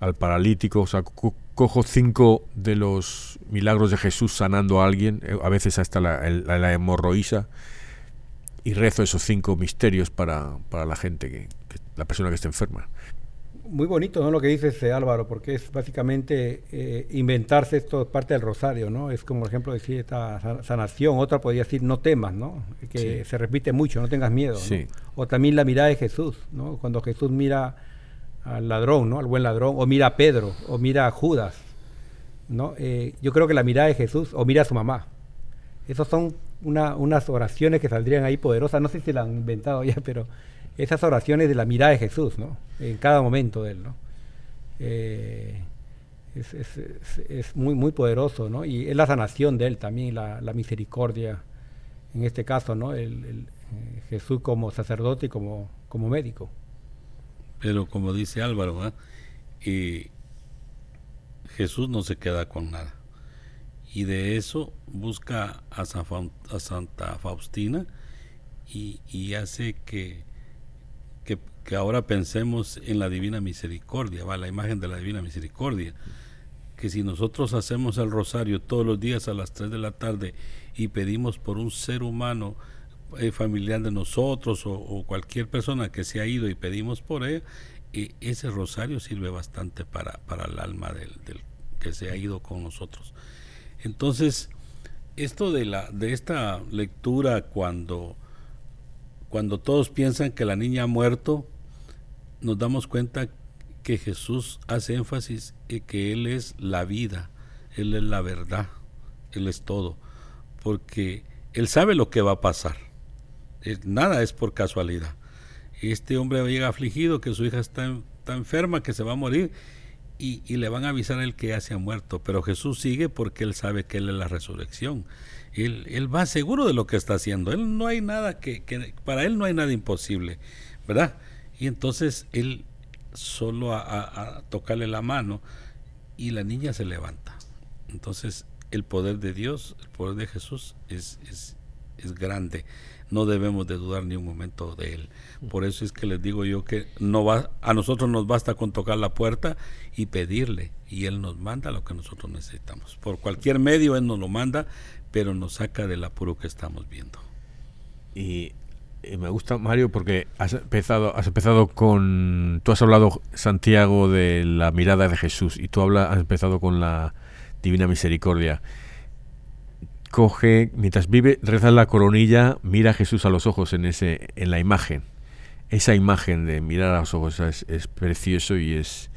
al paralítico, o sea, cojo cinco de los milagros de Jesús sanando a alguien, eh, a veces hasta la, la, hemorroísa, y rezo esos cinco misterios para, para la gente, que, la persona que está enferma muy bonito ¿no? lo que dice ese Álvaro, porque es básicamente eh, inventarse esto parte del rosario, ¿no? Es como, por ejemplo, decir esta sanación, otra podría decir no temas, ¿no? Que se repite mucho, no tengas miedo, O también la mirada de Jesús, ¿no? Cuando Jesús mira al ladrón, ¿no? Al buen ladrón, o mira a Pedro, o mira a Judas, ¿no? Eh, yo creo que la mirada de Jesús, o mira a su mamá. Esas son una, unas oraciones que saldrían ahí poderosas, no sé si la han inventado ya, pero esas oraciones de la mirada de Jesús, ¿no? En cada momento de él, ¿no? Eh, es, muy, muy poderoso, ¿no? Y es la sanación de él también, la, misericordia, en este caso, ¿no? El, eh, Jesús como sacerdote y como, como médico. Pero como dice Álvaro, y Jesús no se queda con nada. y de eso busca a, Santa Faustina y, hace que, que, ahora pensemos en la Divina Misericordia, va la imagen de la Divina Misericordia, que si nosotros hacemos el rosario todos los días a las 3 de la tarde y pedimos por un ser humano eh, familiar de nosotros o, cualquier persona que se ha ido y pedimos por él, eh, ese rosario sirve bastante para, para el alma del, del que se ha ido con nosotros. Entonces, esto de, la, de esta lectura cuando, cuando todos piensan que la niña ha muerto, nos damos cuenta que Jesús hace énfasis en que Él es la vida, Él es la verdad, Él es todo, porque Él sabe lo que va a pasar, nada es por casualidad. Este hombre llega afligido, que su hija está, enferma, que se va a morir, y, le van a avisar a él que ya se ha muerto. Pero Jesús sigue porque él sabe que él es la resurrección. Él, va seguro de lo que está haciendo. Él no hay nada que, para él no hay nada imposible, ¿verdad? Y entonces él solo a, tocarle la mano y la niña se levanta. Entonces el poder de Dios, el poder de Jesús es, es, es grande no debemos de dudar ni un momento de él. Por eso es que les digo yo que no va, a nosotros nos basta con tocar la puerta y pedirle, y él nos manda lo que nosotros necesitamos. Por cualquier medio él nos lo manda, pero nos saca del apuro que estamos viendo. Y, me gusta Mario porque has empezado, has empezado con, tú has hablado Santiago de la mirada de Jesús y tú habla, has empezado con la divina misericordia coge, mientras vive, reza la coronilla, mira a Jesús a los ojos en, ese, en la imagen. Esa imagen de mirar a los ojos es, precioso y es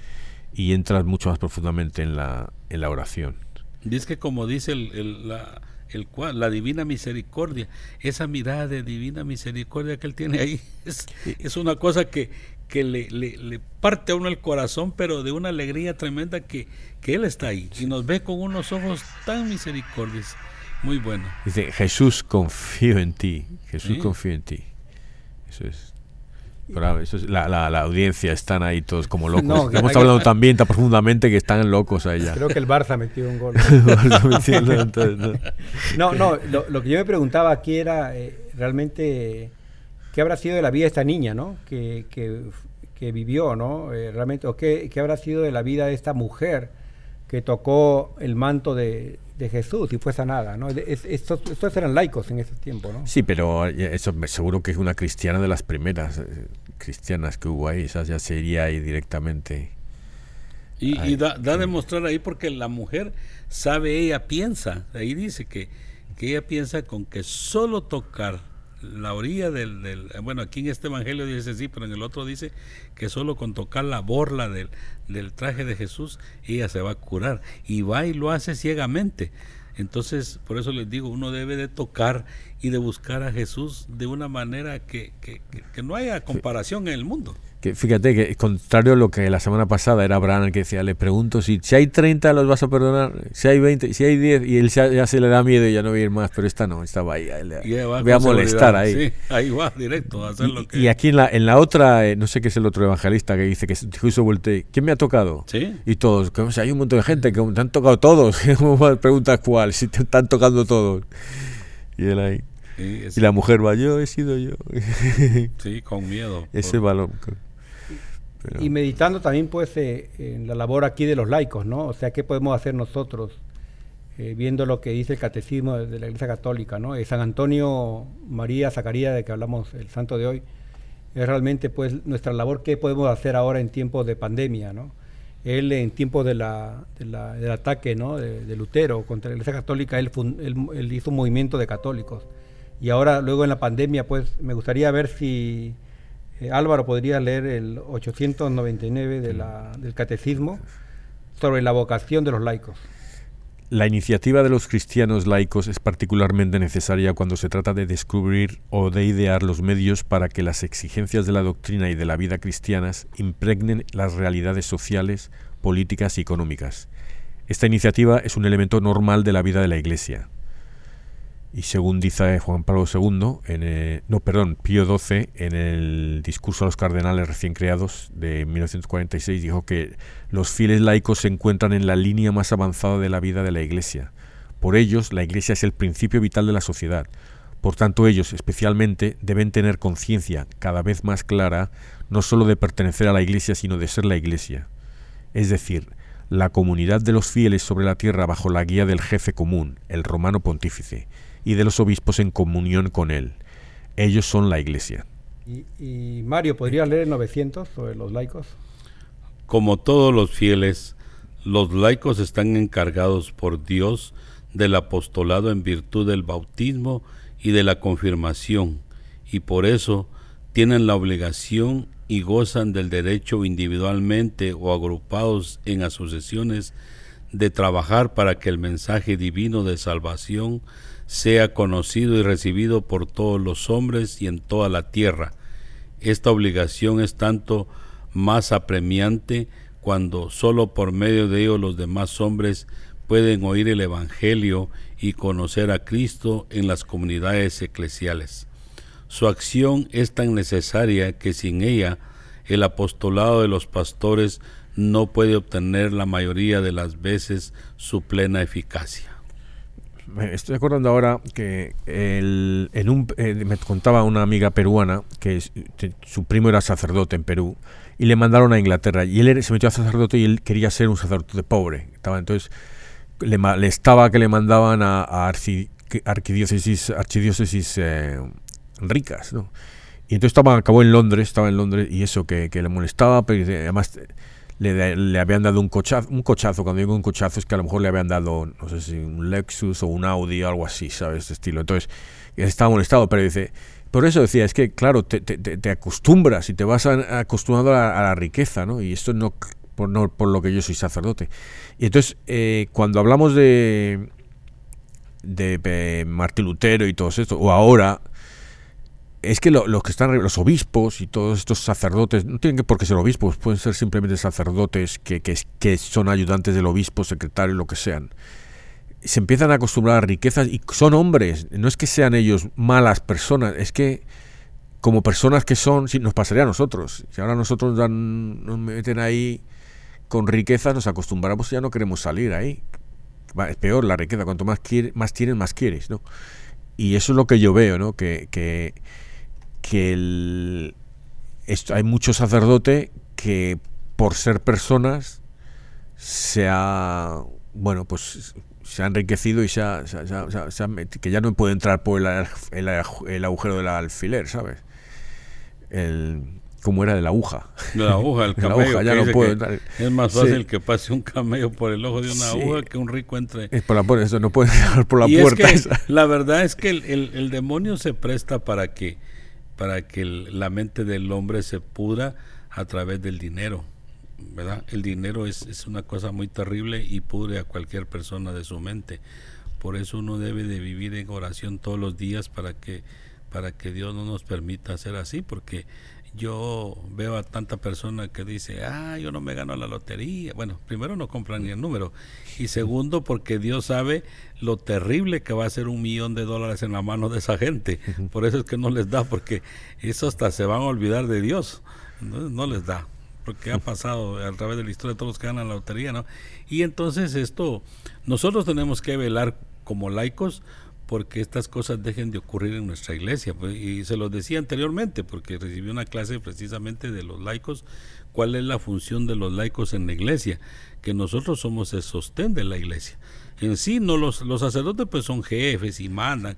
y entras mucho más profundamente en la, en la oración. Y es que como dice el, la, el, la divina misericordia, esa mirada de divina misericordia que él tiene ahí, es, es una cosa que, que le, le, parte a uno el corazón, pero de una alegría tremenda que, que Él está ahí y nos ve con unos ojos tan misericordios muy bueno. Dice, Jesús, confío en ti. Jesús, confío en ti. Eso es. Eso es la, la, audiencia están ahí todos como locos. No, Estamos hablando también tan profundamente que están locos allá. Creo que el Barça metió un gol. no, no, lo, que yo me preguntaba aquí era eh, realmente qué habrá sido de la vida de esta niña, ¿no? Que, que, que vivió, ¿no? Eh, realmente, o qué, qué habrá sido de la vida de esta mujer que tocó el manto de, de Jesús y fue sanada, ¿no? estos, eran laicos en ese tiempo, ¿no? Sí, pero eso seguro que es una cristiana de las primeras eh, cristianas que hubo ahí, esa ya sería ahí directamente. Y, da, da, a demostrar ahí porque la mujer sabe, ella piensa, ahí dice que, que ella piensa con que solo tocar la orilla del, bueno aquí en este evangelio dice sí pero en el otro dice que solo con tocar la borla del, del traje de Jesús ella se va a curar. Y va y lo hace ciegamente. Entonces por eso les digo uno debe de tocar y de buscar a Jesús de una manera que, que, que no haya comparación en el mundo que fíjate que contrario a lo que la semana pasada era el que decía, le pregunto si, si hay 30 los vas a perdonar, si hay 20, si hay 10 y él ya, se le da miedo y ya no va a ir más, pero esta no, estaba ahí, voy a molestar ahí. Sí, ahí va directo a hacer y, lo que... Y aquí en la, en la otra, eh, no sé qué es el otro evangelista que dice que justo volteé, ¿quién me ha tocado? ¿Sí? Y todos, que, o sea, hay un montón de gente que te han tocado todos, pregunta cuál, si te están tocando todos. Y él ahí. y la mujer va, yo he sido yo. sí, con miedo. Ese balón. Y meditando también pues eh, en la labor aquí de los laicos, ¿no? O sea, ¿qué podemos hacer nosotros? Eh, viendo lo que dice el catecismo de la Iglesia Católica, ¿no? Eh, San Antonio María Zacarías, de que hablamos el santo de hoy, es realmente pues nuestra labor, ¿qué podemos hacer ahora en tiempos de pandemia, ¿no? Él en tiempos de la, del ataque, ¿no? De, Lutero contra la Iglesia Católica, él, él hizo un movimiento de católicos. Y ahora, luego en la pandemia, pues me gustaría ver si eh, Álvaro podría leer el 899 de la, del Catecismo sobre la vocación de los laicos. La iniciativa de los cristianos laicos es particularmente necesaria cuando se trata de descubrir o de idear los medios para que las exigencias de la doctrina y de la vida cristianas impregnen las realidades sociales, políticas y económicas. Esta iniciativa es un elemento normal de la vida de la Iglesia. Y según dice Juan Pablo II, en no, perdón, Pío XII, en el discurso a los cardenales recién creados de 1946, dijo que los fieles laicos se encuentran en la línea más avanzada de la vida de la Iglesia, Por ellos, la Iglesia es el principio vital de la sociedad. Por tanto, ellos especialmente deben tener conciencia cada vez más clara no sólo de pertenecer a la Iglesia, sino de ser la Iglesia. Es decir, la comunidad de los fieles sobre la tierra bajo la guía del jefe común, el romano pontífice, y de los obispos en comunión con él. Ellos son la Iglesia. Y, Mario, ¿podría leer el 900 sobre los laicos? Como todos los fieles, los laicos están encargados por Dios del apostolado en virtud del bautismo y de la confirmación, y por eso tienen la obligación y gozan del derecho individualmente o agrupados en asociaciones de trabajar para que el mensaje divino de salvación sea conocido y recibido por todos los hombres y en toda la tierra. Esta obligación es tanto más apremiante cuando sólo por medio de ello los demás hombres pueden oír el Evangelio y conocer a Cristo en las comunidades eclesiales. Su acción es tan necesaria que sin ella el apostolado de los pastores no puede obtener la mayoría de las veces su plena eficacia. Me estoy acordando ahora que en un, eh, me contaba una amiga peruana que su primo era sacerdote en Perú y le mandaron a Inglaterra y él se metió a sacerdote y él quería ser un sacerdote pobre. Estaba entonces le, estaba que le mandaban a, arquidiócesis, archidiócesis eh, ricas, ¿no? Y entonces estaba, acabó en Londres, estaba en Londres y eso que, le molestaba, pero además le, habían dado un cochazo, un cochazo, cuando digo un cochazo es que a lo mejor le habían dado, no sé si un Lexus o un Audi o algo así, ¿sabes? De estilo. Entonces, estaba molestado, pero dice, por eso decía, es que claro, te, te, acostumbras y te vas acostumbrando a, la riqueza, ¿no? Y esto no por, no por lo que yo soy sacerdote. Y entonces, eh, cuando hablamos de, de, de Martín Lutero y todo esto, o ahora, es que los que están los obispos y todos estos sacerdotes no tienen que por qué ser obispos pueden ser simplemente sacerdotes que, que, que, son ayudantes del obispo secretario lo que sean. Se empiezan a acostumbrar a riquezas y son hombres no es que sean ellos malas personas es que como personas que son si nos pasaría a nosotros. Si ahora nosotros dan, nos meten ahí con riquezas nos acostumbramos y ya no queremos salir ahí. Es peor la riqueza cuanto más más tienes más quieres no y eso es lo que yo veo no que, que que el, esto, hay mucho sacerdote que por ser personas se ha, bueno, pues se ha enriquecido y se ha, que ya no puede entrar por el, el, agujero del alfiler, ¿sabes? El, como era de la aguja. De la aguja, el camello. ya no Es más fácil que pase un camello por el ojo de una aguja que un rico entre. Es por la, eso no puede entrar por la puerta. la verdad es que el, el, demonio se presta para que para que la mente del hombre se pudra a través del dinero. ¿verdad? El dinero es, es, una cosa muy terrible y pudre a cualquier persona de su mente. Por eso uno debe de vivir en oración todos los días para que, para que Dios no nos permita hacer así, porque yo veo a tanta persona que dice, ah, yo no me gano la lotería. Bueno, primero no compran ni el número. Y segundo, porque Dios sabe lo terrible que va a ser un millón de dólares en la mano de esa gente. Por eso es que no les da, porque eso hasta se van a olvidar de Dios. No, no les da. Porque ha pasado a través de la historia de todos los que ganan la lotería, ¿no? Y entonces esto, nosotros tenemos que velar como laicos porque estas cosas dejen de ocurrir en nuestra iglesia. Pues, y se los decía anteriormente, porque recibí una clase precisamente de los laicos, cuál es la función de los laicos en la iglesia, que nosotros somos el sostén de la iglesia. En sí, no los, los sacerdotes pues son jefes y mandan,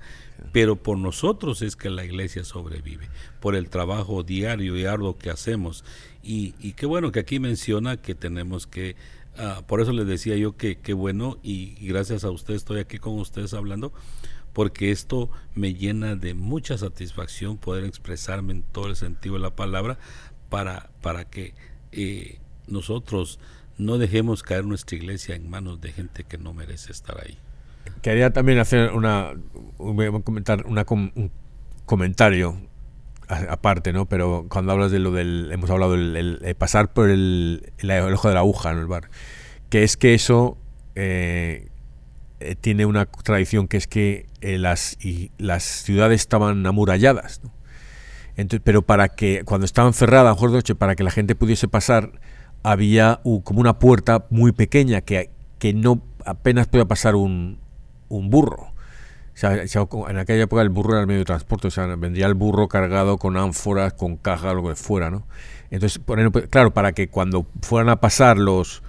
pero por nosotros es que la iglesia sobrevive, por el trabajo diario y arduo que hacemos. Y, y qué bueno que aquí menciona que tenemos que ah, por eso les decía yo que qué bueno y, gracias a usted estoy aquí con ustedes hablando, porque esto me llena de mucha satisfacción poder expresarme en todo el sentido de la palabra para, para que eh, nosotros no dejemos caer nuestra iglesia en manos de gente que no merece estar ahí. Quería también hacer una, comentar un comentario aparte, ¿no? Pero cuando hablas de lo del, hemos hablado del pasar por el, el, ojo de la aguja en el bar, que es que eso eh, eh, tiene una tradición que es que eh, las, y las ciudades estaban amuralladas. Entonces, pero para que, cuando estaban cerradas, noche, para que la gente pudiese pasar, había como una puerta muy pequeña que, que no apenas podía pasar un, un burro. en aquella época el burro era el medio de transporte, o sea, vendría el burro cargado con ánforas, con caja, lo que fuera, ¿no? Entonces, claro, para que cuando fueran a pasar los,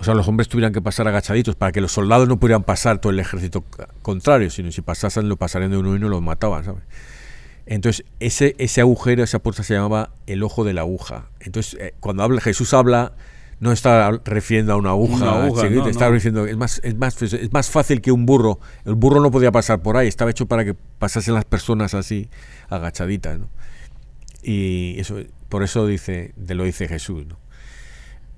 o sea, los hombres tuvieran que pasar agachaditos, para que los soldados no pudieran pasar todo el ejército contrario, sino si pasasen, lo pasarían de uno y uno los mataban, ¿sabes? Entonces, ese, ese agujero, esa puerta se llamaba el ojo de la aguja. Entonces, eh, cuando habla, Jesús habla, no está refiriendo a una aguja, está diciendo, es más, es, más, es más fácil que un burro. El burro no podía pasar por ahí, estaba hecho para que pasasen las personas así, agachaditas. ¿no? Y eso, por eso dice, de lo dice Jesús. ¿no?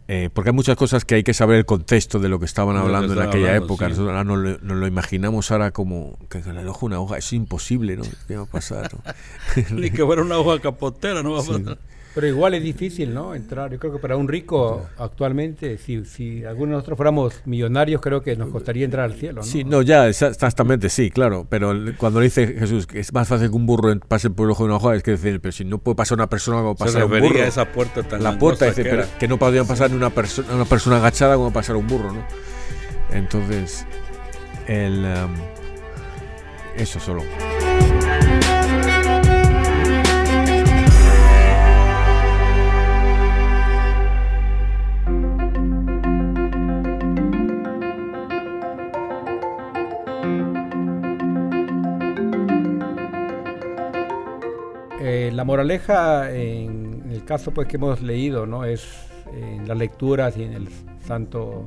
Eh, porque hay muchas cosas que hay que saber el contexto de lo que estaban hablando en aquella época. Nosotros ahora nos lo, imaginamos ahora como que en el ojo una hoja. Es imposible, ¿no? ¿Qué va a pasar? Ni que fuera una hoja capotera, no va a pasar. Pero igual es difícil, ¿no? Entrar. Yo creo que para un rico actualmente, si, si algunos de nosotros fuéramos millonarios, creo que nos costaría entrar al cielo, ¿no? Sí, no, ya, exactamente, sí, claro. Pero cuando dice Jesús que es más fácil que un burro pase por el ojo de una hoja, es que decir, pero si no puede pasar una persona como pasar un burro. A esa puerta tan La puerta, dice, que, pero que no podrían pasar ni una, persona una persona agachada como pasar un burro, ¿no? Entonces, el. Um, eso solo. La moraleja en el caso pues que hemos leído, ¿no? Es en las lecturas y en el santo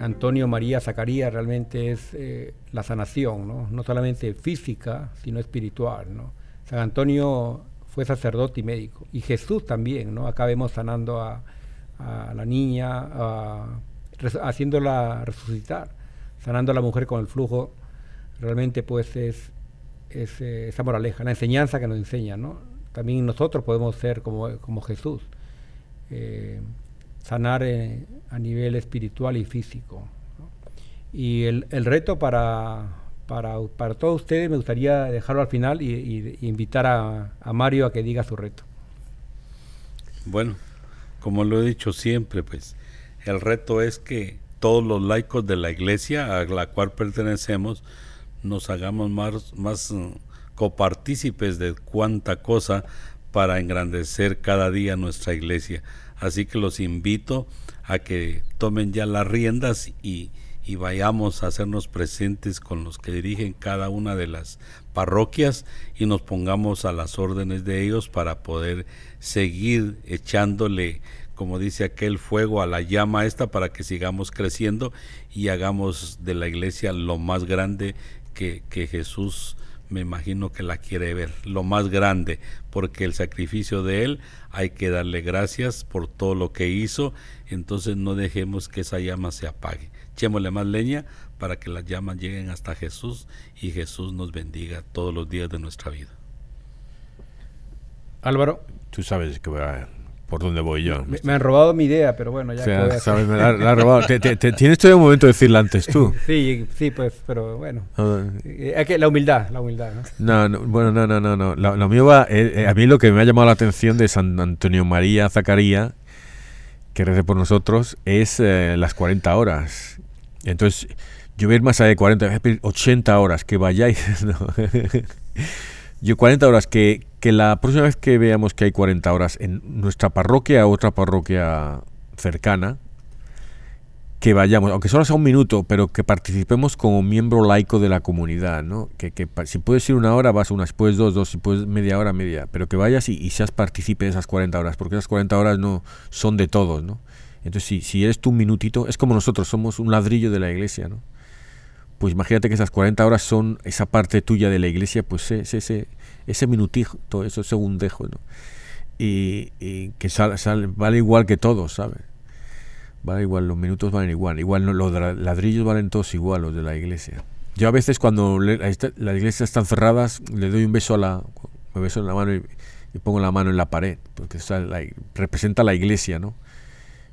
Antonio María Zacarías realmente es eh, la sanación, ¿no? no solamente física, sino espiritual. ¿no? San Antonio fue sacerdote y médico, y Jesús también, ¿no? acá vemos sanando a, la niña, haciéndola resucitar, sanando a la mujer con el flujo, realmente pues es, eh, esa moraleja, la enseñanza que nos enseña, ¿no? También nosotros podemos ser como, como Jesús, eh, sanar eh, a nivel espiritual y físico. Y el, el reto para, para, para, todos ustedes me gustaría dejarlo al final y, invitar a, Mario a que diga su reto. Bueno, como lo he dicho siempre, pues el reto es que todos los laicos de la iglesia a la cual pertenecemos nos hagamos más copartícipes de cuánta cosa para engrandecer cada día nuestra iglesia. Así que los invito a que tomen ya las riendas y, y vayamos a hacernos presentes con los que dirigen cada una de las parroquias y nos pongamos a las órdenes de ellos para poder seguir echándole como dice aquel fuego a la llama esta para que sigamos creciendo y hagamos de la iglesia lo más grande que, que Jesús me imagino que la quiere ver, lo más grande, porque el sacrificio de Él hay que darle gracias por todo lo que hizo, entonces no dejemos que esa llama se apague. Echémosle más leña para que las llamas lleguen hasta Jesús y Jesús nos bendiga todos los días de nuestra vida. Álvaro. Tú sabes que voy a por dónde voy yo. Me, han robado mi idea, pero bueno, ya. O sabes, me la, la robado. tienes todavía un momento de decirla antes tú. sí, sí, pues, pero bueno. Eh, que, la humildad, la humildad. ¿no? No, bueno, no, no, no. no. Lo, mío va. Eh, eh, a mí lo que me ha llamado la atención de San Antonio María Zacarías, que rece por nosotros, es las 40 horas. Entonces, yo voy a ir más allá de 40, 80 horas, que vayáis. yo 40 horas, que, que la próxima vez que veamos que hay 40 horas en nuestra parroquia o otra parroquia cercana, que vayamos, aunque solo sea un minuto, pero que participemos como miembro laico de la comunidad, ¿no? Que, que si puedes ir una hora, vas una, puedes dos, dos, si puedes media hora, media, pero que vayas y, seas partícipe de esas 40 horas, porque esas 40 horas no son de todos, ¿no? Entonces, si, si eres tú un minutito, es como nosotros, somos un ladrillo de la iglesia, ¿no? Pues imagínate que esas 40 horas son esa parte tuya de la iglesia, pues ese, ese, ese minutito, eso segundejo, ¿no? Y, que vale igual que todos, ¿sabes? Vale igual, los minutos valen igual. Igual no, los ladrillos valen todos igual, los de la iglesia. Yo a veces cuando las iglesias están cerradas, le doy un beso a la, me beso en la mano y, pongo la mano en la pared, porque representa la iglesia, ¿no?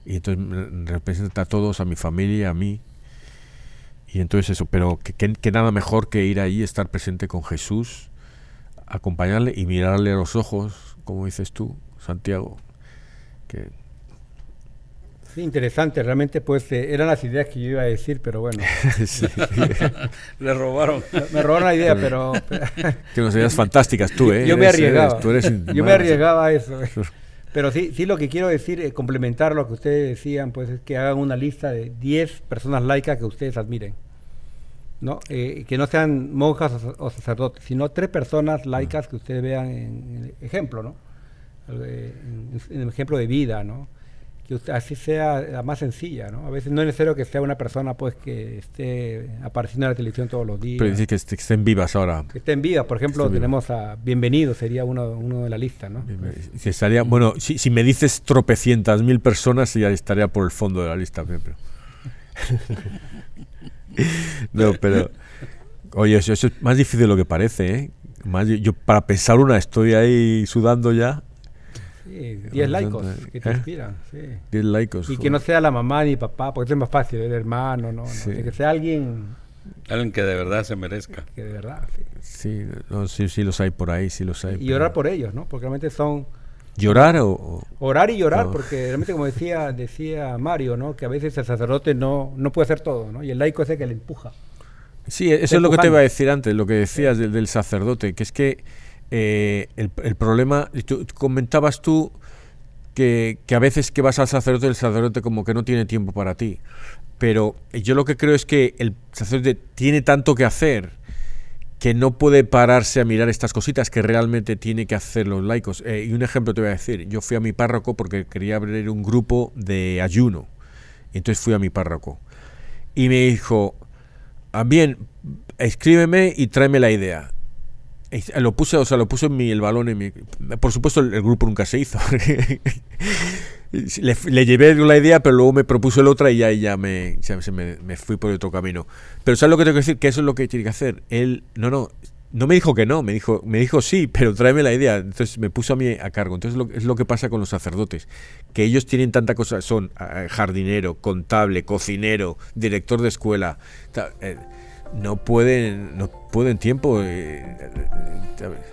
Y entonces representa a todos, a mi familia, a mí. Y entonces eso, pero que, que nada mejor que ir ahí, estar presente con Jesús acompañarle y mirarle a los ojos, como dices tú, Santiago, que interesante, realmente pues eh, eran las ideas que yo iba a decir, pero bueno. Le robaron. Me robaron la idea, pero... Tienes ideas fantásticas tú, ¿eh? Yo me arriesgaba. yo me arriesgaba a eso. Pero sí, sí lo que quiero decir, eh, complementar lo que ustedes decían, pues es que hagan una lista de 10 personas laicas que ustedes admiren. ¿No? Eh, que no sean monjas o, sacerdotes, sino tres personas laicas que ustedes vean en, ejemplo, ¿no? En, en, ejemplo de vida, ¿no? que así sea la más sencilla, ¿no? A veces no es necesario que sea una persona pues que esté apareciendo en la televisión todos los días. Pero decir que, estén vivas ahora. Que estén vivas, por ejemplo, tenemos a Bienvenido, sería uno, uno de la lista, ¿no? Si estaría, bueno, si, si, me dices tropecientas mil personas, ya estaría por el fondo de la lista, pero... no, pero... Oye, eso, es más difícil de lo que parece, ¿eh? Más, yo para pensar una estoy ahí sudando ya 10 laicos que te ¿Eh? inspiran. Sí. 10 laicos. Y que no sea la mamá ni papá, porque es más fácil, el hermano, ¿no? Que sea alguien. Alguien que de verdad se merezca. Que de verdad, sí. Sí, sí, los hay por ahí, sí los hay. Y orar por ellos, ¿no? Porque realmente son. ¿Llorar o...? Orar y llorar, porque realmente como decía decía Mario, ¿no? Que a veces el sacerdote no, no puede hacer todo, ¿no? Y el laico es el que le empuja. Sí, eso es lo que te iba a decir antes, lo que decías del, del sacerdote, que es que eh, el, el, problema, tú, comentabas tú que, que, a veces que vas al sacerdote, el sacerdote como que no tiene tiempo para ti. Pero yo lo que creo es que el sacerdote tiene tanto que hacer que no puede pararse a mirar estas cositas que realmente tiene que hacer los laicos. Eh, y un ejemplo te voy a decir, yo fui a mi párroco porque quería abrir un grupo de ayuno. Entonces fui a mi párroco. Y me dijo, bien, escríbeme y tráeme la idea. Lo puse, o sea, lo puse en mi, el balón en mi... Por supuesto, el, grupo nunca se hizo. le, llevé la idea, pero luego me propuso el otra y ya, ya, me, me, fui por otro camino. Pero ¿sabes lo que tengo que decir? Que eso es lo que tiene que hacer. Él, no, no, no me dijo que no, me dijo, me dijo sí, pero tráeme la idea. Entonces me puso a mí a cargo. Entonces lo, es lo que pasa con los sacerdotes, que ellos tienen tanta cosa, son ah, jardinero, contable, cocinero, director de escuela. Eh, no pueden no pueden tiempo eh,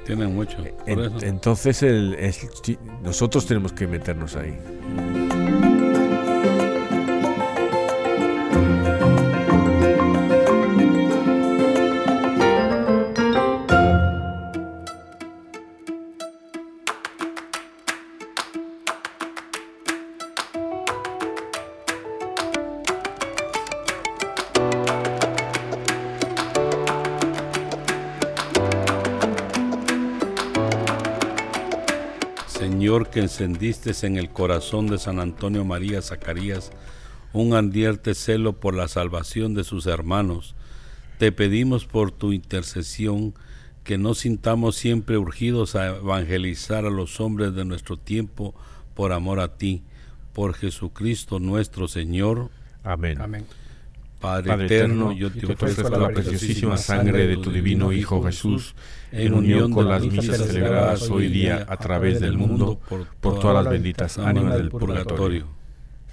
tienen mucho entonces el, nosotros tenemos que meternos ahí que encendiste en el corazón de San Antonio María Zacarías un ardiente celo por la salvación de sus hermanos, te pedimos por tu intercesión que no sintamos siempre urgidos a evangelizar a los hombres de nuestro tiempo por amor a ti, por Jesucristo nuestro Señor. Amén. Padre, eterno, yo te ofrezco la preciosísima sangre de tu divino Hijo Jesús, en unión con las misas celebradas hoy día a través del mundo, por todas las benditas ánimas del purgatorio.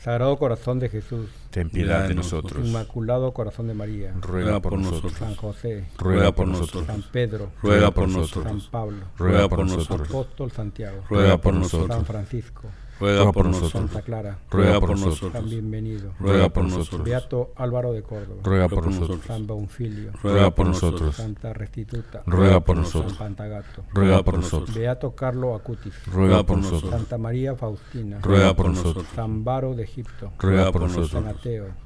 Sagrado Corazón de Jesús, ten piedad de nosotros. Inmaculado Corazón de María, ruega por nosotros. San José, ruega por nosotros. San Pedro, ruega por nosotros. San Pablo, ruega por nosotros. Apóstol Santiago, ruega por nosotros. San Francisco, ruega por nosotros. Santa Clara, ruega por nosotros. San Bienvenido, ruega por nosotros. Beato Álvaro de Córdoba, ruega por nosotros. San Bonfilio, ruega por nosotros. Santa Restituta, ruega por nosotros. San Pantagato, ruega por nosotros. Beato Carlo Acutis, ruega por nosotros. Santa María Faustina, ruega por nosotros. San Baro de Egipto, ruega por nosotros. San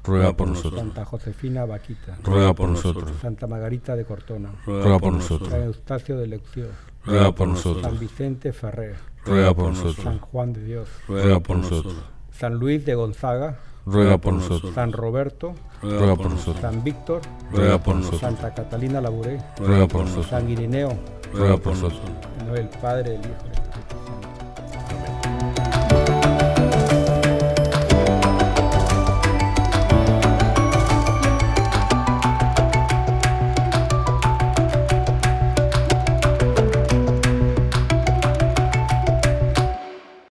ruega por nosotros. Santa Josefina Vaquita, ruega por nosotros. Santa Margarita de Cortona, ruega por nosotros. San Eustacio de Lección, ruega por nosotros. San Vicente Ferrer, ruega por nosotros. San Juan de Dios, ruega por nosotros. San Luis de Gonzaga, ruega por nosotros. San Roberto, ruega por nosotros. San Víctor, ruega por nosotros. Santa Catalina Laburé, ruega por nosotros. San Irineo, ruega por nosotros. el Padre, el Hijo